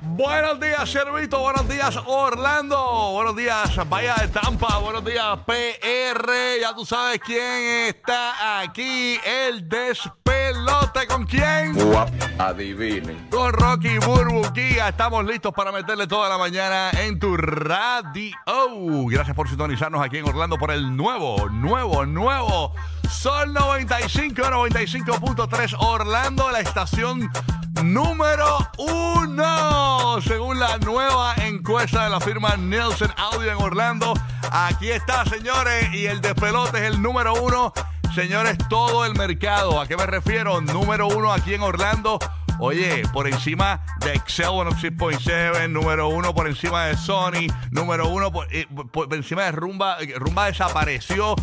Buenos días, Servito. Buenos días, Orlando. Buenos días, Bahía de Tampa. Buenos días, PR. Ya tú sabes quién está aquí. El ¿Con quién? Adivinen. Con Rocky Burbu Giga. Estamos listos para meterle toda la mañana en tu radio. Gracias por sintonizarnos aquí en Orlando por el nuevo, nuevo, nuevo Sol 95, 95.3 Orlando, la estación número uno. Según la nueva encuesta de la firma Nielsen Audio en Orlando. Aquí está, señores, y el despelote es el número uno. Señores, todo el mercado. ¿A qué me refiero? Número uno aquí en Orlando. Oye, por encima de Excel 106.7, número uno por encima de Sony, número uno por, eh, por- encima de Rumba. eh, Rumba desapareció.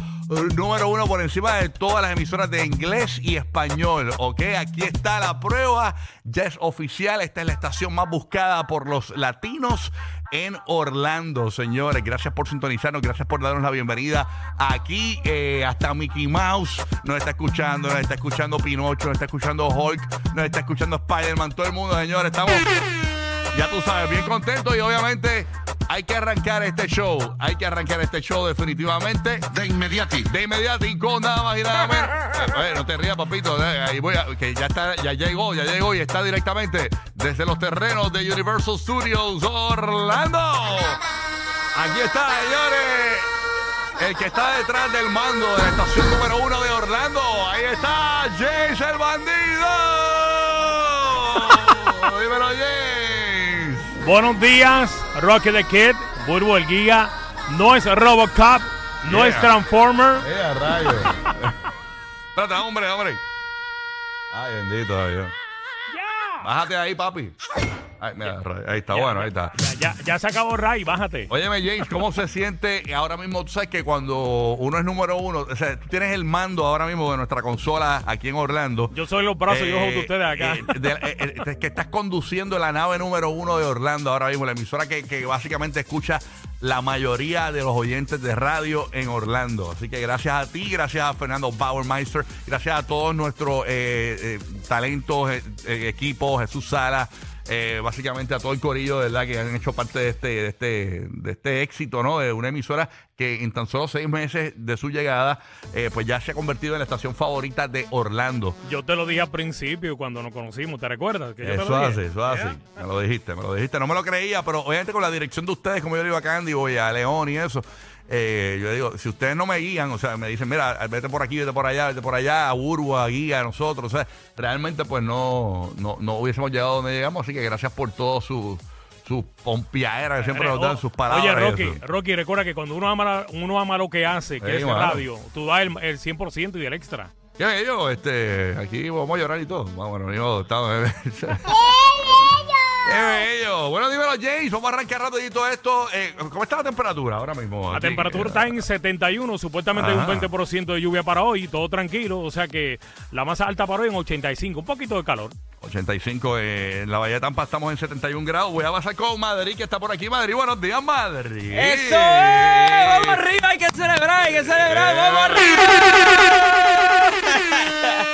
Número uno por encima de todas las emisoras de inglés y español. Ok, aquí está la prueba. Ya es oficial. Esta es la estación más buscada por los latinos en Orlando, señores. Gracias por sintonizarnos, gracias por darnos la bienvenida aquí. eh, hasta Mickey Mouse nos está escuchando, nos está escuchando Pinocho, nos está escuchando Hulk, nos está escuchando Spider-Man, todo el mundo, señores. Estamos, ya tú sabes, bien contentos y obviamente hay que arrancar este show. Hay que arrancar este show definitivamente. De inmediati. De inmediato y con nada más y nada menos. Eh, no te rías, papito. eh, ahí voy a- que ya está, ya llegó, ya llegó y está directamente desde los terrenos de Universal Studios Orlando. Aquí está, señores. El que está detrás del mando de la estación número uno de Orlando. Ahí está James el bandido. Dímelo, James. Buenos días, Rocky the Kid, Burbu el Giga. No es Robocop, no es Yeah. Transformer. Eh, a rayos. Espérate, hombre, hombre. Ay, bendito Dios. Bájate ahí, papi. Ay, mira, rayos. ahí está, bueno, ahí está. Ya, ya, ya se acabó Ray, bájate. Óyeme, James, ¿cómo se siente ahora mismo? Tú sabes que cuando uno es número uno, o sea, tú tienes el mando ahora mismo de nuestra consola aquí en Orlando. Yo soy los brazos y ojos de Eh, ustedes acá. eh, de- eh, eh, que estás conduciendo la nave número uno de Orlando ahora mismo, la emisora que, que básicamente escucha la mayoría de los oyentes de radio en Orlando. Así que gracias a ti, gracias a Fernando Bauermeister, gracias a todos nuestros eh, eh, talentos, eh, equipos, Jesús Sala. Eh, básicamente a todo el corillo, verdad, que han hecho parte de este, de este, de este éxito, ¿no? De una emisora que en tan solo seis meses de su llegada, eh, pues ya se ha convertido en la estación favorita de Orlando. Yo te lo dije al principio cuando nos conocimos, ¿te recuerdas? Que yo te Eso dije? eso hace. Me lo dijiste, me lo dijiste. No me lo creía, pero obviamente con la dirección de ustedes, como yo le digo a Candy y a León y eso, eh, yo digo, si ustedes no me guían, o sea, me dicen, mira, vete por aquí, vete por allá, vete por allá, a Urba, guía a nosotros, o sea, realmente pues no, no, no hubiésemos llegado donde llegamos, así que gracias por todo su, su pompiadera que siempre nos dan, sus palabras. Oye, Rocky, eso. Rocky, recuerda que cuando uno ama, la- uno ama lo que hace, que Sí, es mano. radio, tú das el, el 100% y el extra. Qué bello, este, aquí vamos a llorar y todo. Bueno, ni modo, estamos. ¡Qué bello! Bueno, dímelo, James. Vamos a arrancar rapidito esto. Eh, ¿Cómo está la temperatura ahora mismo? La aquí? temperatura está en 71, supuestamente hay un Ajá. 20% de lluvia para hoy, todo tranquilo, o sea que la más alta para hoy en 85, un poquito de calor. 85 eh, en la Bahía de Tampa estamos en 71 grados. Voy a pasar con Madrid, que está por aquí. Madrid, buenos días, Madrid. ¡Eso es! ¡Vamos arriba! ¡Hay que celebrar! ¡Hay que celebrar! ¡Vamos arriba!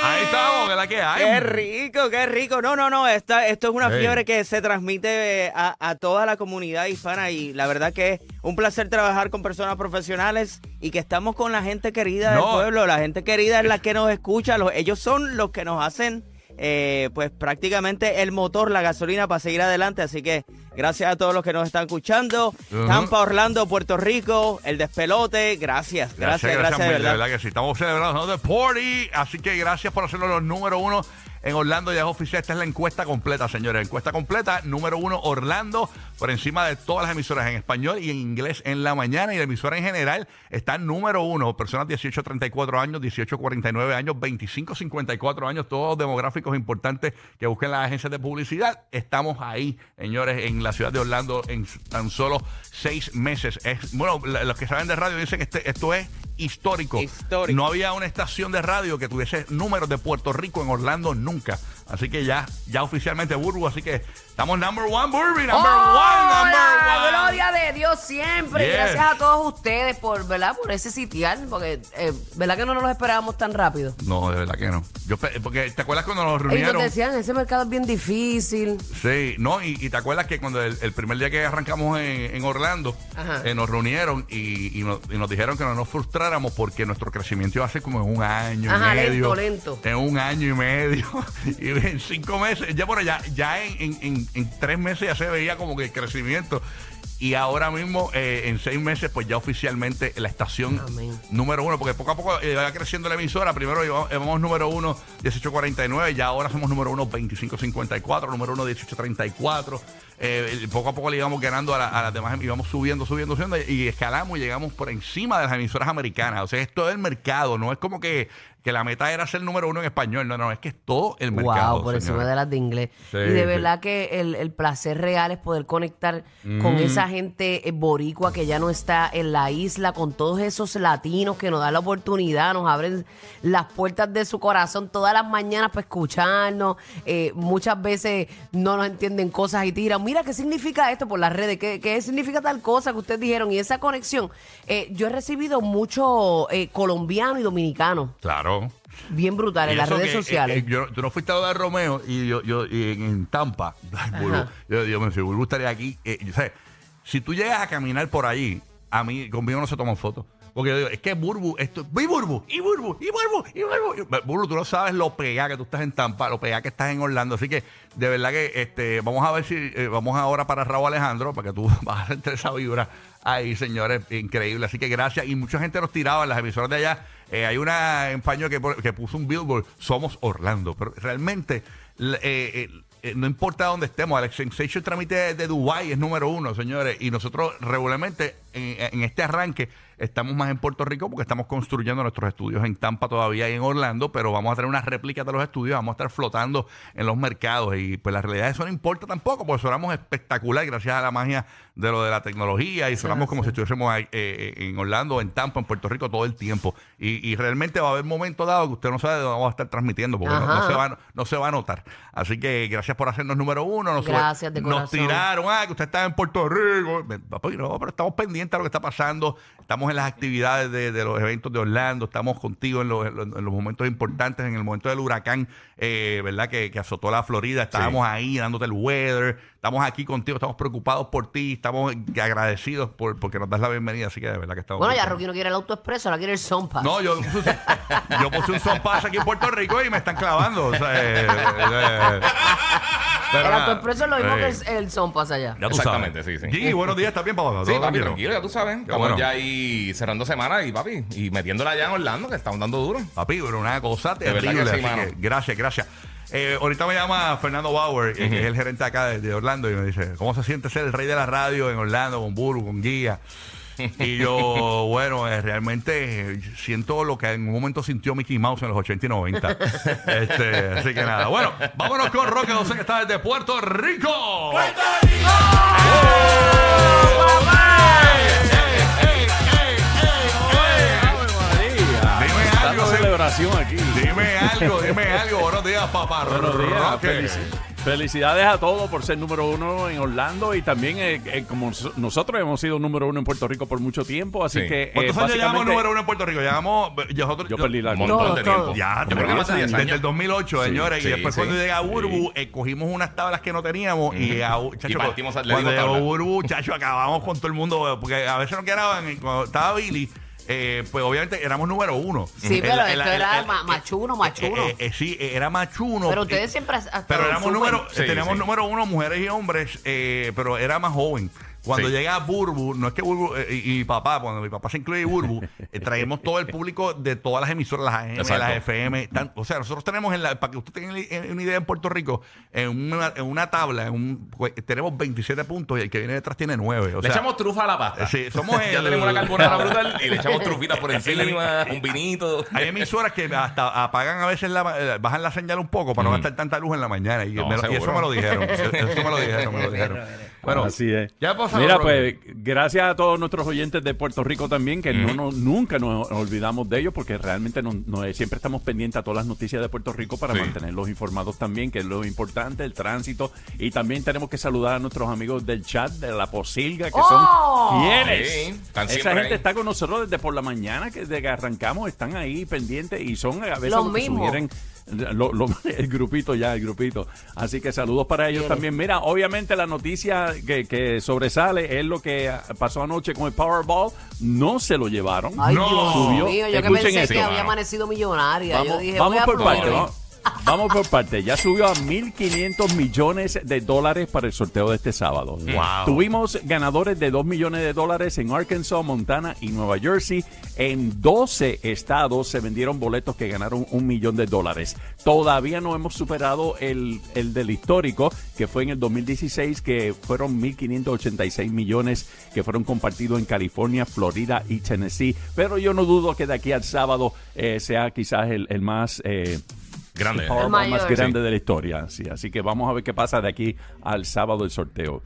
Ahí estamos, que la que hay. ¡Qué rico! ¡Qué rico! No, no, no. Esta, esto es una fiebre que se transmite a, a toda la comunidad hispana y la verdad que es un placer trabajar con personas profesionales y que estamos con la gente querida del No. pueblo. La gente querida es la que nos escucha. Los, ellos son los que nos hacen eh, pues prácticamente el motor, la gasolina para seguir adelante. Así que gracias a todos los que nos están escuchando. Tampa, Orlando, Puerto Rico, el despelote. Gracias, gracias, gracias, de mil, verdad. que sí. Estamos celebrando The Party. Así que gracias por hacerlo los número uno en Orlando ya es oficial. Esta es la encuesta completa, señores. Encuesta completa, número uno, Orlando, por encima de todas las emisoras en español y en inglés en la mañana. Y la emisora en general está número uno. Personas 18 a 34 años, 18 a 49 años, 25 a 54 años, todos demográficos importantes que busquen las agencias de publicidad. Estamos ahí, señores, en la ciudad de Orlando en tan solo seis meses. Es, bueno, la- los que saben de radio dicen que este- esto es histórico. Histórico. No había una estación de radio que tuviese números de Puerto Rico en Orlando nunca. Así que ya, ya oficialmente Burbu, así que estamos number one, Burby, number one, number ¡Hola! one. Gloria de Dios siempre. Yes. Gracias a todos ustedes por, ¿verdad? Por ese sitial, porque, eh, ¿verdad que no nos lo esperábamos tan rápido? No, de verdad que no. Yo, porque te acuerdas cuando nos Ellos reunieron. nos decían, ese mercado es bien difícil. Sí, no, y, y te acuerdas que cuando el, el primer día que arrancamos en, en Orlando, eh, nos reunieron y, y nos, y nos dijeron que no nos frustráramos porque nuestro crecimiento iba a ser como en un año Ajá, y medio. lento, lento. En un año y medio. y en cinco meses, ya bueno, ya, ya en, en- en- en tres meses ya se veía como que el crecimiento. Y ahora mismo, eh, en seis meses, pues ya oficialmente la estación Amén. número uno, porque poco a poco eh, va creciendo la emisora. Primero íbamos, íbamos número uno 1849, ya ahora somos número uno 2554, número uno 1834. Eh, poco a poco le íbamos ganando a, la- a las demás, íbamos subiendo, subiendo, subiendo y escalamos y llegamos por encima de las emisoras americanas. O sea, esto es el mercado, no es como que, que la meta era ser número uno en español, no, no, es que es todo el mercado. Wow, por encima de las de inglés. Sí, y de sí. verdad que el, el placer real es poder conectar con esa gente eh, boricua que ya no está en la isla, con todos esos latinos que nos dan la oportunidad, nos abren las puertas de su corazón todas las mañanas para escucharnos. Eh, muchas veces no nos entienden cosas y tiran, mira, ¿qué significa esto por las redes? ¿Qué, qué significa tal cosa que ustedes dijeron? Y esa conexión, eh, yo he recibido mucho eh, colombiano y dominicano, Claro. Bien brutal, en las redes que, sociales. eh, eh, yo, tú no fuiste a de Romeo y yo, yo y en, en Tampa. Ay, yo, yo me decía, estaría aquí. eh, yo sé, si tú llegas a caminar por ahí, a mí, conmigo no se toman fotos. Porque yo digo, es que Burbu, esto, y Burbu, y Burbu, y Burbu, y Burbu. Y- Burbu, tú no sabes lo pegada que tú estás en Tampa, lo pegada que estás en Orlando. Así que, de verdad que este, vamos a ver si, eh, vamos ahora para Raúl Alejandro, para que tú vas a sentir esa vibra ahí, señores, increíble. Así que gracias. Y mucha gente nos tiraba en las emisoras de allá. Eh, hay una en que, que puso un billboard, somos Orlando. Pero realmente, eh, eh, no importa dónde estemos, el Sensation Trámite de Dubai es número uno, señores. Y nosotros regularmente en, en este arranque estamos más en Puerto Rico porque estamos construyendo nuestros estudios en Tampa todavía y en Orlando, pero vamos a tener unas réplicas de los estudios, vamos a estar flotando en los mercados. Y pues la realidad eso no importa tampoco, porque sonamos espectacular gracias a la magia de lo de la tecnología y sonamos como si estuviésemos ahí, eh, en Orlando, en Tampa, en Puerto Rico todo el tiempo. Y, y realmente va a haber momentos dados que usted no sabe de dónde vamos a estar transmitiendo, porque no, no se va, no se va a notar. Así que gracias por hacernos número uno. Nos, Gracias de nos tiraron, ah, que usted está en Puerto Rico. No, pero estamos pendientes a lo que está pasando. Estamos en las actividades de, de los eventos de Orlando. Estamos contigo en los, en los- en los momentos importantes, en el momento del huracán, eh, ¿verdad? Que, que azotó la Florida. Estábamos ahí dándote el weather. Estamos aquí contigo, estamos preocupados por ti. Estamos agradecidos por porque nos das la bienvenida. Así que de verdad que estamos. Bueno, ya. Rocky no quiere el auto expreso, ahora quiere el Sonpa. No, yo puse, un- yo puse un pass aquí en Puerto Rico y me están clavando. O sea, eh, eh, nada. auto expreso es lo mismo Eh, que el, el Sonpas allá. Ya tú Exactamente, sabes. sí, sí. Gigi, buenos días, ¿estás bien, papá? Sí, ¿Todo papi, tranquilo, ya tú sabes. Estamos bueno. ya ahí cerrando semana y papi, y metiéndola allá en Orlando, que estamos dando duro. Papi, pero una cosa terrible. que sí, así mano. que gracias, gracias. Eh, ahorita me llama Fernando Bauer, que es el gerente acá de, de Orlando, y me dice, ¿cómo se siente ser el rey de la radio en Orlando con Buru, con Guía? Y yo, bueno, eh, realmente siento lo que en un momento sintió Mickey Mouse en los 80 y 90. este, así que nada. Bueno, vámonos con Roque José, que está desde Puerto Rico. ¡Puerto algo, Celebración aquí. Dime algo, dime algo. Buenos días, papá. Buenos días. Felicidades a todos por ser número uno en Orlando y también eh, eh, como so- nosotros hemos sido número uno en Puerto Rico por mucho tiempo, así Sí. que eh, ¿Cuántos años llevamos básicamente- número uno en Puerto Rico? Llevamos. Nosotros, Yo perdí la Un montón de tiempo. Ya, Yo creo que más de 10 desde el 2008, Sí, señores. sí, y después sí. cuando llega Burbu, Sí. eh, cogimos unas tablas que no teníamos y, a, chacho, partimos cuando llegó. Burbu, chacho, acabamos con todo el mundo. Porque a veces nos quedaban, y cuando estaba Billy, eh, pues obviamente éramos número uno. Sí, El- pero el- esto el- era el- ma- machuno, machuno. eh, eh, sí, eh, era machuno. Pero ustedes Eh, siempre. Pero éramos número, Sí, teníamos sí. número uno mujeres y hombres, eh, pero era más joven. Cuando Sí. llega Burbu, no es que Burbu eh, y, y mi papá, cuando mi papá se incluye Burbu, eh, traemos todo el público de todas las emisoras, las AM, Exacto. las FM. tan- o sea, nosotros tenemos, en la, para que usted tenga una idea en Puerto Rico, en una, en una tabla, en un, pues, tenemos 27 puntos y el que viene detrás tiene 9. O le sea, echamos trufa a la pasta. eh, sí, somos ya el- tenemos una carbonara brutal y le echamos trufita por encima, un vinito. Hay emisoras que hasta apagan a veces, la, eh, bajan la señal un poco para no gastar tanta luz en la mañana. Y, No, me lo- y eso me lo dijeron. Eso me lo dijeron, me lo dijeron. Bueno, Así es. ya. Mira, pues, gracias a todos nuestros oyentes de Puerto Rico también, que no, no- nunca nos olvidamos de ellos, porque realmente no- no- siempre estamos pendientes a todas las noticias de Puerto Rico para Sí. mantenerlos informados también, que es lo importante, el tránsito. Y también tenemos que saludar a nuestros amigos del chat de la Posilga, que ¡Oh! son fieles. Sí, están Esa gente ahí. está con nosotros desde por la mañana, que desde que arrancamos están ahí pendientes y son a veces Los los que mismos. sugieren lo- lo- el grupito ya, el grupito. Así que saludos para ellos también. Mira, obviamente la noticia que, que sobresale es lo que pasó anoche con el Powerball. No se lo llevaron. Ay, No. Dios Subió. mío, yo que Escuchen pensé esto. que había amanecido millonaria. Vamos, yo dije, vamos por parte, vamos, vamos por parte. Ya subió a 1.500 millones de dólares para el sorteo de este sábado. Wow. Tuvimos ganadores de 2 millones de dólares en Arkansas, Montana y Nueva Jersey. En 12 estados se vendieron boletos que ganaron un millón de dólares. Todavía no hemos superado el, el del histórico, que fue en el 2016, que fueron 1.586 millones que fueron compartidos en California, Florida y Tennessee. Pero yo no dudo que de aquí al sábado eh, sea quizás el, el más... eh, Grande. el mayor. más grande de la historia. Sí, así que vamos a ver qué pasa de aquí al sábado el sorteo.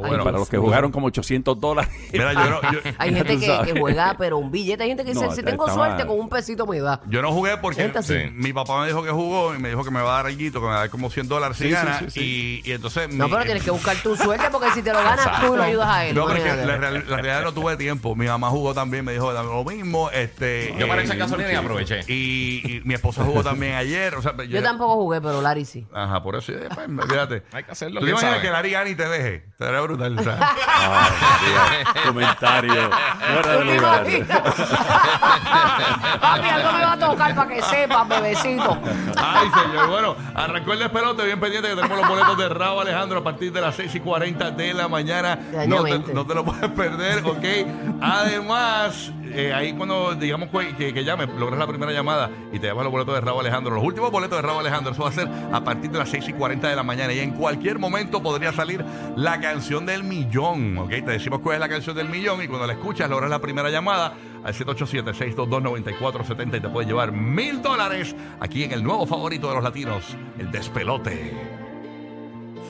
Bueno, para los que jugaron como 800 dólares. Mira, yo no, yo, Hay gente que, juega, pero un billete. Hay gente que dice, No, si tengo suerte, con un pesito me da. yo no jugué porque sí, mi papá me dijo que jugó y me dijo que me va a dar algo, que me va a dar como 100 dólares si Sí, sí, gana. sí, sí. Y, y entonces. No, mi- pero tienes que buscar tu suerte porque si te lo ganas tú lo ayudas a él. No, pero es que imagínate. la, real- la realidad no tuve tiempo. Mi mamá jugó también, me dijo lo mismo. Este, Yo para eh, echar gasolina y aproveché. Y, y mi esposa jugó también ayer. O sea, yo, Yo tampoco jugué, pero Larry sí. Ajá, por eso, eh, pues, fíjate. Hay que hacerlo, ¿Tú te quién imaginas sabe? que Larry gane y te deje? Sería brutal. o sea. Ay, Dios, comentario. Fuera de. Papi, algo me va a tocar para que sepas, bebecito. Ay, señor. Bueno, arrancó el despelote. Bien pendiente que tenemos los boletos de Raúl Alejandro a partir de las 6 y 40 de la mañana. Te, no te lo puedes perder, ¿ok? Además, eh, ahí cuando digamos que, que, llame, logras la primera llamada y te llamas los boletos de Raúl Alejandro. Los últimos boletos de Raúl Alejandro, eso va a ser a partir de las 6 y 40 de la mañana. Y en cualquier momento podría salir la canción del millón, ¿ok? Te decimos cuál es la canción del millón y cuando la escuchas, logras la primera llamada al 787-622-9470 y te puedes llevar mil dólares aquí en el nuevo favorito de los latinos, el despelote.